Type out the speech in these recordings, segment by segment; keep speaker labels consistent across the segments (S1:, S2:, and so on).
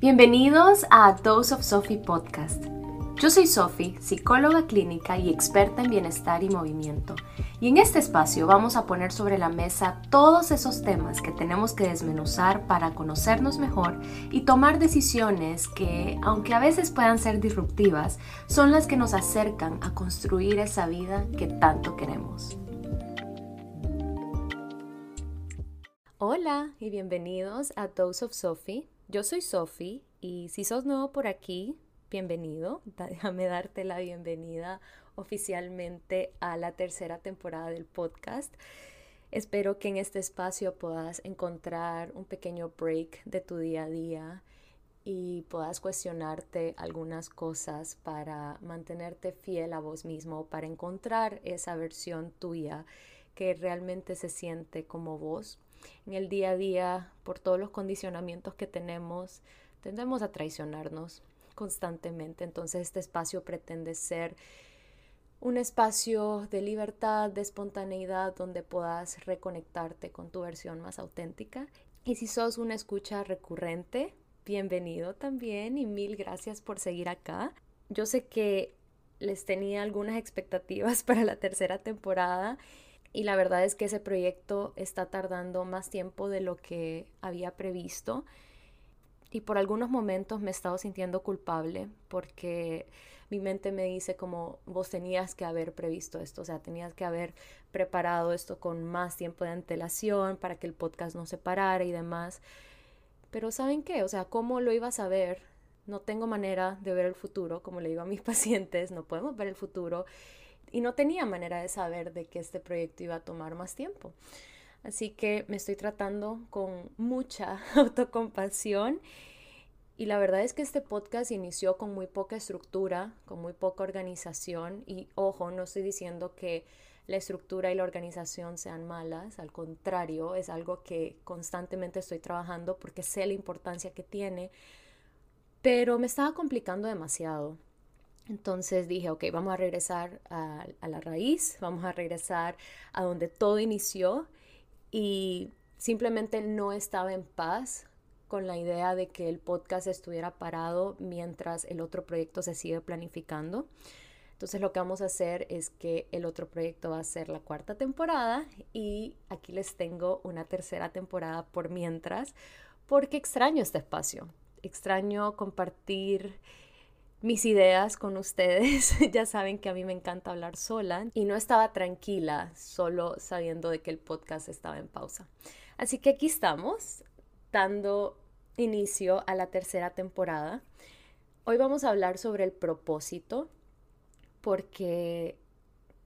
S1: Bienvenidos a Dose of Sophie Podcast. Yo soy Sophie, psicóloga clínica y experta en bienestar y movimiento. Y en este espacio vamos a poner sobre la mesa todos esos temas que tenemos que desmenuzar para conocernos mejor y tomar decisiones que, aunque a veces puedan ser disruptivas, son las que nos acercan a construir esa vida que tanto queremos. Hola y bienvenidos a Dose of Sophie. Yo soy Sophie y si sos nuevo por aquí, bienvenido. Déjame darte la bienvenida oficialmente a la tercera temporada del podcast. Espero que en este espacio puedas encontrar un pequeño break de tu día a día y puedas cuestionarte algunas cosas para mantenerte fiel a vos mismo, para encontrar esa versión tuya que realmente se siente como vos en el día a día, por todos los condicionamientos que tenemos, tendemos a traicionarnos constantemente. Entonces este espacio pretende ser un espacio de libertad, de espontaneidad, donde puedas reconectarte con tu versión más auténtica. Y si sos una escucha recurrente, bienvenido también y mil gracias por seguir acá. Yo sé que les tenía algunas expectativas para la tercera temporada y la verdad es que ese proyecto está tardando más tiempo de lo que había previsto y por algunos momentos me he estado sintiendo culpable porque mi mente me dice como vos tenías que haber previsto esto, o sea, tenías que haber preparado esto con más tiempo de antelación para que el podcast no se parara y demás. Pero ¿saben qué? O sea, ¿cómo lo iba a saber? No tengo manera de ver el futuro, como le digo a mis pacientes, no podemos ver el futuro y no tenía manera de saber de que este proyecto iba a tomar más tiempo. Así que me estoy tratando con mucha autocompasión y la verdad es que este podcast inició con muy poca estructura, con muy poca organización y ojo, no estoy diciendo que la estructura y la organización sean malas, al contrario, es algo que constantemente estoy trabajando porque sé la importancia que tiene, pero me estaba complicando demasiado. Entonces dije, ok, vamos a regresar a, la raíz, vamos a regresar a donde todo inició y simplemente no estaba en paz con la idea de que el podcast estuviera parado mientras el otro proyecto se sigue planificando. Entonces lo que vamos a hacer es que el otro proyecto va a ser la cuarta temporada y aquí les tengo una tercera temporada por mientras, porque extraño este espacio, extraño compartir mis ideas con ustedes. ya saben que a mí me encanta hablar sola y no estaba tranquila solo sabiendo de que el podcast estaba en pausa. Así que aquí estamos dando inicio a la tercera temporada. Hoy vamos a hablar sobre el propósito porque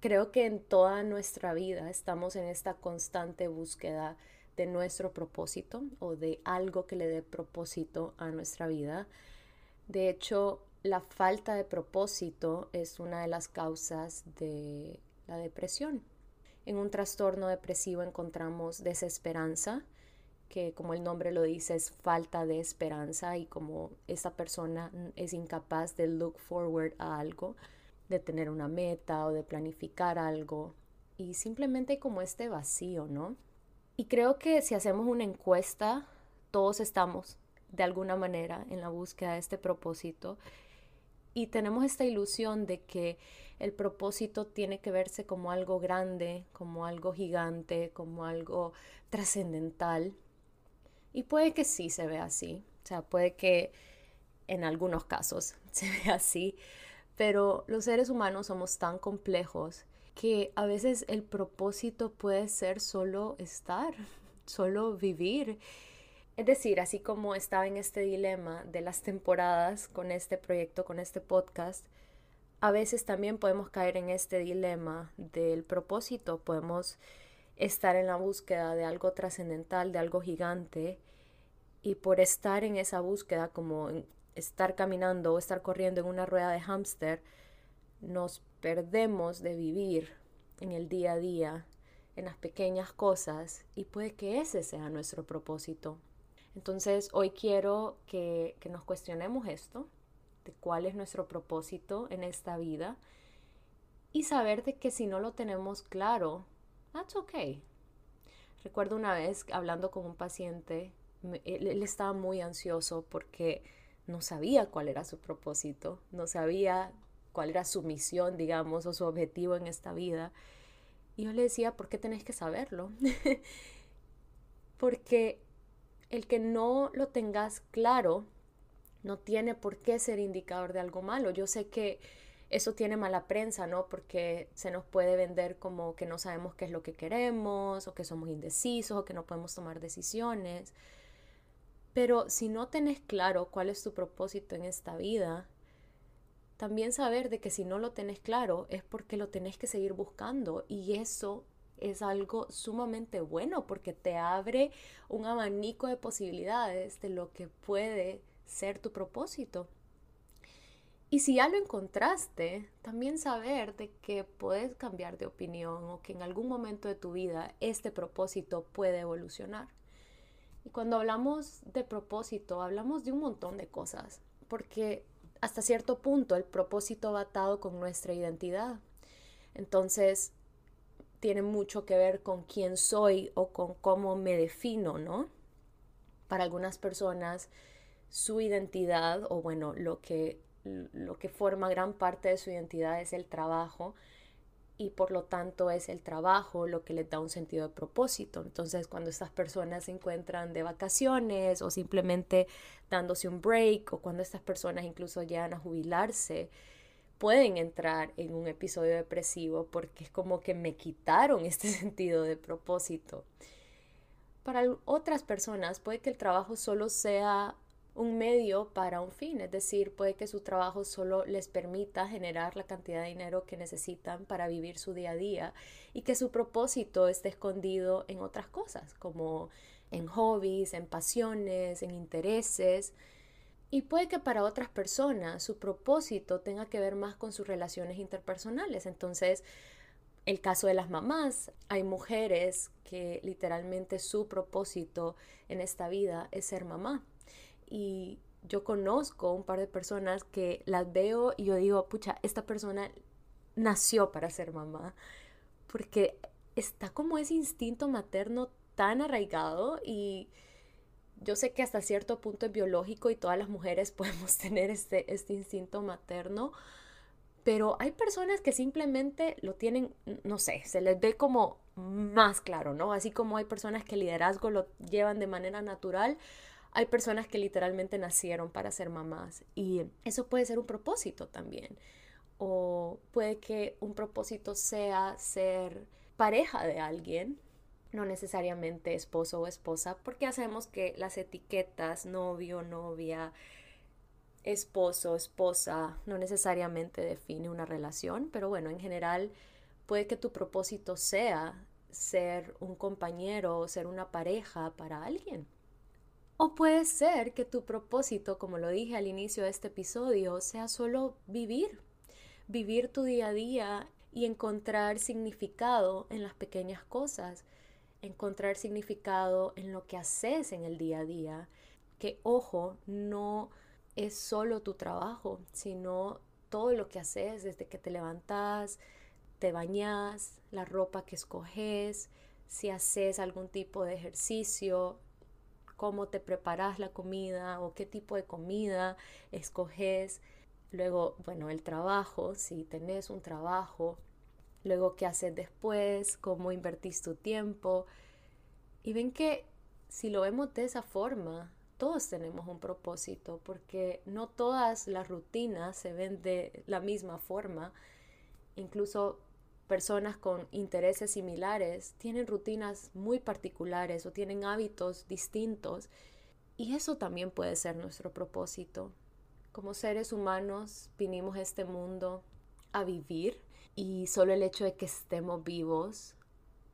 S1: creo que en toda nuestra vida estamos en esta constante búsqueda de nuestro propósito o de algo que le dé propósito a nuestra vida. De hecho, la falta de propósito es una de las causas de la depresión. En un trastorno depresivo encontramos desesperanza, que como el nombre lo dice es falta de esperanza y como esa persona es incapaz de look forward a algo, de tener una meta o de planificar algo y simplemente como este vacío, ¿no? Y creo que si hacemos una encuesta, todos estamos de alguna manera en la búsqueda de este propósito y tenemos esta ilusión de que el propósito tiene que verse como algo grande, como algo gigante, como algo trascendental. Y puede que sí se vea así, o sea, puede que en algunos casos se vea así, pero los seres humanos somos tan complejos que a veces el propósito puede ser solo estar, solo vivir es decir, así como estaba en este dilema de las temporadas con este proyecto, con este podcast, a veces también podemos caer en este dilema del propósito, podemos estar en la búsqueda de algo trascendental, de algo gigante, y por estar en esa búsqueda, como estar caminando o estar corriendo en una rueda de hámster, nos perdemos de vivir en el día a día, en las pequeñas cosas, y puede que ese sea nuestro propósito. Entonces, hoy quiero que, nos cuestionemos esto, de cuál es nuestro propósito en esta vida y saber de que si no lo tenemos claro, that's okay. Recuerdo una vez hablando con un paciente él, estaba muy ansioso porque no sabía cuál era su propósito, no sabía cuál era su misión, digamos, o su objetivo en esta vida. Y yo le decía, ¿por qué tenés que saberlo? porque el que no lo tengas claro no tiene por qué ser indicador de algo malo. Yo sé que eso tiene mala prensa, ¿no? Porque se nos puede vender como que no sabemos qué es lo que queremos, o que somos indecisos, o que no podemos tomar decisiones. Pero si no tenés claro cuál es tu propósito en esta vida, también saber de que si no lo tenés claro es porque lo tenés que seguir buscando y eso es algo sumamente bueno porque te abre un abanico de posibilidades de lo que puede ser tu propósito. Y si ya lo encontraste, también saber de que puedes cambiar de opinión o que en algún momento de tu vida este propósito puede evolucionar. Y cuando hablamos de propósito, hablamos de un montón de cosas, porque hasta cierto punto el propósito va atado con nuestra identidad. Entonces, tiene mucho que ver con quién soy o con cómo me defino, ¿no? Para algunas personas, su identidad, o bueno, lo que lo que forma gran parte de su identidad es el trabajo y por lo tanto es el trabajo lo que les da un sentido de propósito. Entonces cuando estas personas se encuentran de vacaciones o simplemente dándose un break o cuando estas personas incluso llegan a jubilarse, pueden entrar en un episodio depresivo porque es como que me quitaron este sentido de propósito. Para otras personas puede que el trabajo solo sea un medio para un fin, es decir, puede que su trabajo solo les permita generar la cantidad de dinero que necesitan para vivir su día a día y que su propósito esté escondido en otras cosas, como en hobbies, en pasiones, en intereses. Y puede que para otras personas su propósito tenga que ver más con sus relaciones interpersonales. Entonces, el caso de las mamás, hay mujeres que literalmente su propósito en esta vida es ser mamá y yo conozco un par de personas que las veo y yo digo, pucha, esta persona nació para ser mamá, porque está como ese instinto materno tan arraigado y yo sé que hasta cierto punto es biológico y todas las mujeres podemos tener este, este instinto materno, pero hay personas que simplemente lo tienen, no sé, se les ve como más claro, ¿no? Así como hay personas que el liderazgo lo llevan de manera natural, hay personas que literalmente nacieron para ser mamás y eso puede ser un propósito también. O puede que un propósito sea ser pareja de alguien, no necesariamente esposo o esposa, porque hacemos que las etiquetas novio, novia, esposo, esposa, no necesariamente define una relación, pero bueno, en general puede que tu propósito sea ser un compañero ser una pareja para alguien. O puede ser que tu propósito, como lo dije al inicio de este episodio, sea solo vivir, vivir tu día a día y encontrar significado en las pequeñas cosas, encontrar significado en lo que haces en el día a día, que ojo, no es solo tu trabajo, sino todo lo que haces desde que te levantas, te bañas, la ropa que escoges, si haces algún tipo de ejercicio, cómo te preparas la comida o qué tipo de comida escoges. Luego, bueno, el trabajo, si tenés un trabajo. Luego, qué haces después, cómo invertís tu tiempo. Y ven que si lo vemos de esa forma, todos tenemos un propósito, porque no todas las rutinas se ven de la misma forma. Incluso personas con intereses similares tienen rutinas muy particulares o tienen hábitos distintos y eso también puede ser nuestro propósito. Como seres humanos vinimos a este mundo a vivir y solo el hecho de que estemos vivos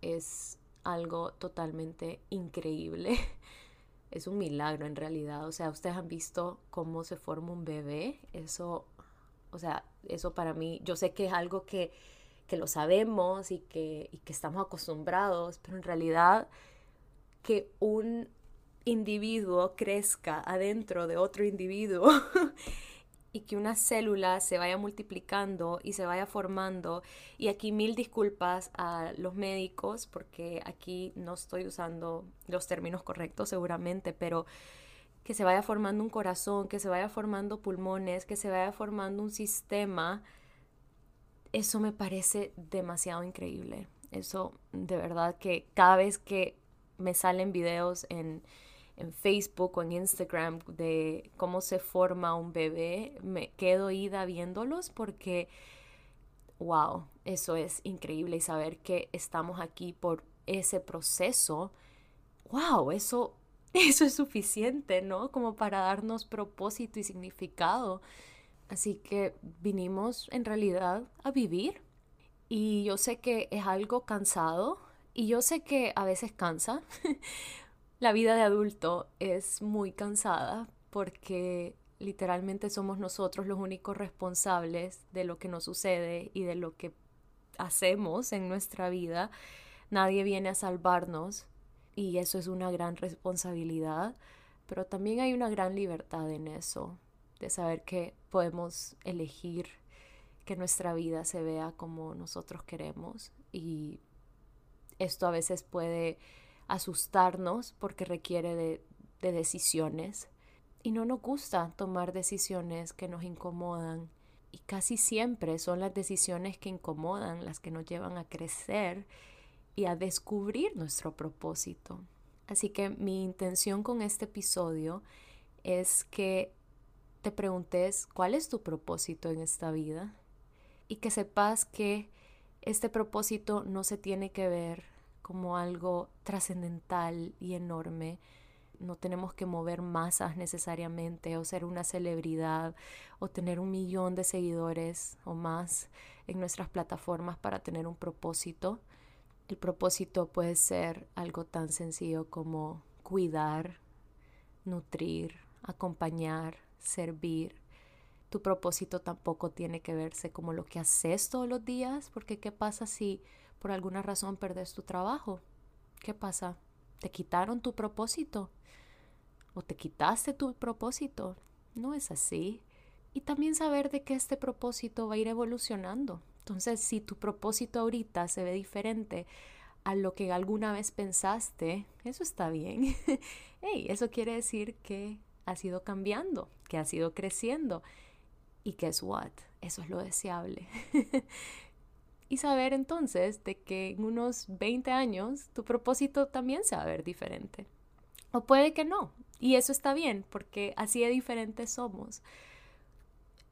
S1: es algo totalmente increíble. Es un milagro en realidad. O sea, ustedes han visto cómo se forma un bebé. Eso, o sea, eso para mí, yo sé que es algo que que lo sabemos y que, y que estamos acostumbrados, pero en realidad que un individuo crezca adentro de otro individuo y que una célula se vaya multiplicando y se vaya formando. Y aquí mil disculpas a los médicos porque aquí no estoy usando los términos correctos seguramente, pero que se vaya formando un corazón, que se vaya formando pulmones, que se vaya formando un sistema, eso me parece demasiado increíble. Eso de verdad que cada vez que me salen videos en en Facebook o en Instagram de cómo se forma un bebé, me quedo ida viéndolos porque, wow, eso es increíble y saber que estamos aquí por ese proceso, wow, eso, eso es suficiente, ¿no? Como para darnos propósito y significado. Así que vinimos en realidad a vivir y yo sé que es algo cansado y yo sé que a veces cansa La vida de adulto es muy cansada porque literalmente somos nosotros los únicos responsables de lo que nos sucede y de lo que hacemos en nuestra vida. Nadie viene a salvarnos y eso es una gran responsabilidad, pero también hay una gran libertad en eso, de saber que podemos elegir que nuestra vida se vea como nosotros queremos y esto a veces puede asustarnos porque requiere de, decisiones y no nos gusta tomar decisiones que nos incomodan y casi siempre son las decisiones que incomodan las que nos llevan a crecer y a descubrir nuestro propósito. Así que mi intención con este episodio es que te preguntes cuál es tu propósito en esta vida y que sepas que este propósito no se tiene que ver como algo trascendental y enorme. No tenemos que mover masas necesariamente o ser una celebridad o tener un millón de seguidores o más en nuestras plataformas para tener un propósito. El propósito puede ser algo tan sencillo como cuidar, nutrir, acompañar, servir. Tu propósito tampoco tiene que verse como lo que haces todos los días, porque ¿qué pasa si por alguna razón perdes tu trabajo. ¿Qué pasa? ¿Te quitaron tu propósito? ¿O te quitaste tu propósito? No es así. Y también saber de que este propósito va a ir evolucionando. Entonces, si tu propósito ahorita se ve diferente a lo que alguna vez pensaste, eso está bien. hey, eso quiere decir que has ido cambiando, que has ido creciendo. Y guess what? Eso es lo deseable. y saber entonces de que en unos 20 años tu propósito también se va a ver diferente. O puede que no, y eso está bien, porque así de diferentes somos.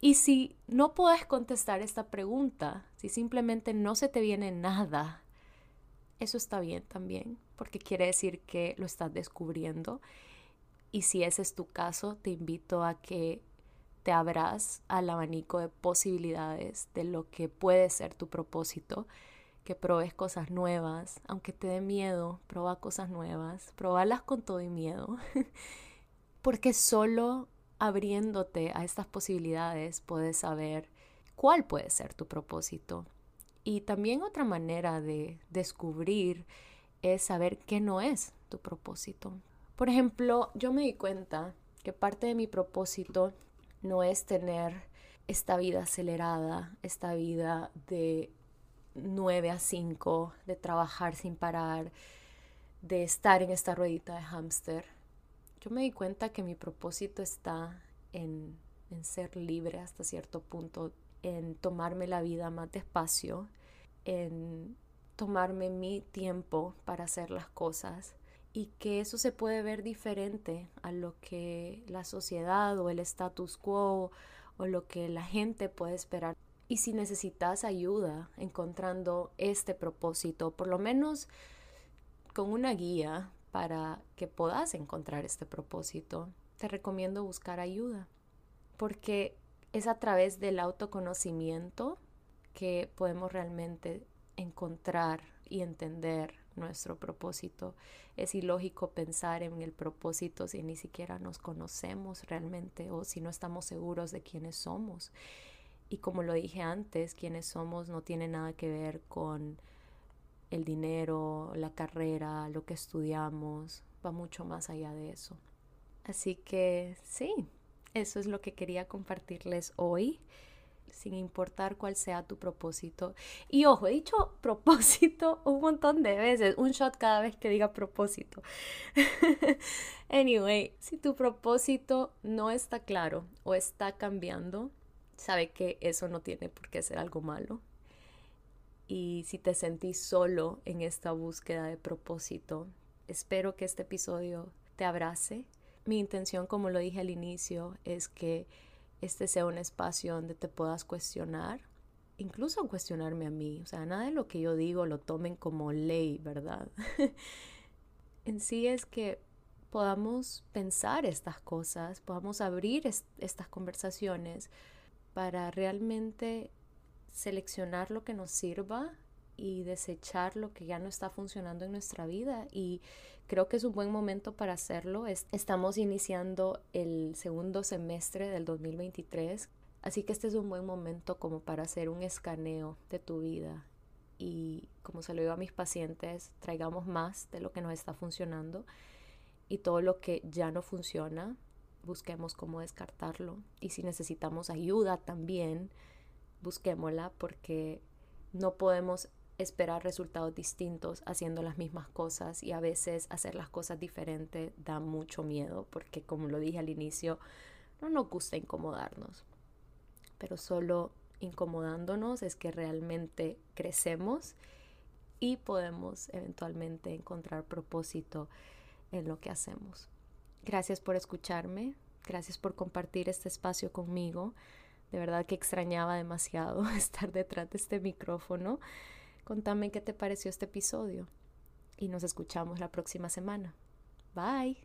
S1: Y si no puedes contestar esta pregunta, si simplemente no se te viene nada, eso está bien también, porque quiere decir que lo estás descubriendo. Y si ese es tu caso, te invito a que te abras al abanico de posibilidades de lo que puede ser tu propósito, que probes cosas nuevas, aunque te dé miedo, proba cosas nuevas, probalas con todo y miedo, porque solo abriéndote a estas posibilidades puedes saber cuál puede ser tu propósito. Y también otra manera de descubrir es saber qué no es tu propósito. Por ejemplo, yo me di cuenta que parte de mi propósito no es tener esta vida acelerada, esta vida de 9 a 5, de trabajar sin parar, de estar en esta ruedita de hámster. Yo me di cuenta que mi propósito está en, en ser libre hasta cierto punto, en tomarme la vida más despacio, en tomarme mi tiempo para hacer las cosas y que eso se puede ver diferente a lo que la sociedad o el status quo o lo que la gente puede esperar. Y si necesitas ayuda encontrando este propósito, por lo menos con una guía para que puedas encontrar este propósito, te recomiendo buscar ayuda, porque es a través del autoconocimiento que podemos realmente encontrar y entender nuestro propósito. Es ilógico pensar en el propósito si ni siquiera nos conocemos realmente o si no estamos seguros de quiénes somos. Y como lo dije antes, quiénes somos no tiene nada que ver con el dinero, la carrera, lo que estudiamos, va mucho más allá de eso. Así que sí, Eso es lo que quería compartirles hoy sin importar cuál sea tu propósito. Y ojo, he dicho propósito un montón de veces, un shot cada vez que diga propósito. anyway, si tu propósito no está claro o está cambiando, sabe que eso no tiene por qué ser algo malo. Y si te sentís solo en esta búsqueda de propósito, espero que este episodio te abrace. Mi intención, como lo dije al inicio, es que este sea un espacio donde te puedas cuestionar, incluso cuestionarme a mí. O sea, nada de lo que yo digo lo tomen como ley, ¿verdad? en sí es que podamos pensar estas cosas, podamos abrir estas conversaciones para realmente seleccionar lo que nos sirva y desechar lo que ya no está funcionando en nuestra vida y Creo que es un buen momento para hacerlo. Estamos iniciando el segundo semestre del 2023, así que este es un buen momento como para hacer un escaneo de tu vida y como se lo digo a mis pacientes, traigamos más de lo que nos está funcionando y todo lo que ya no funciona, busquemos cómo descartarlo y si necesitamos ayuda también, busquémosla porque no podemos esperar resultados distintos haciendo las mismas cosas y a veces hacer las cosas diferentes da mucho miedo porque como lo dije al inicio, no nos gusta incomodarnos, pero solo incomodándonos es que realmente crecemos y podemos eventualmente encontrar propósito en lo que hacemos. Gracias por escucharme, gracias por compartir este espacio conmigo. De verdad que extrañaba demasiado estar detrás de este micrófono. Contame qué te pareció este episodio y nos escuchamos la próxima semana. Bye.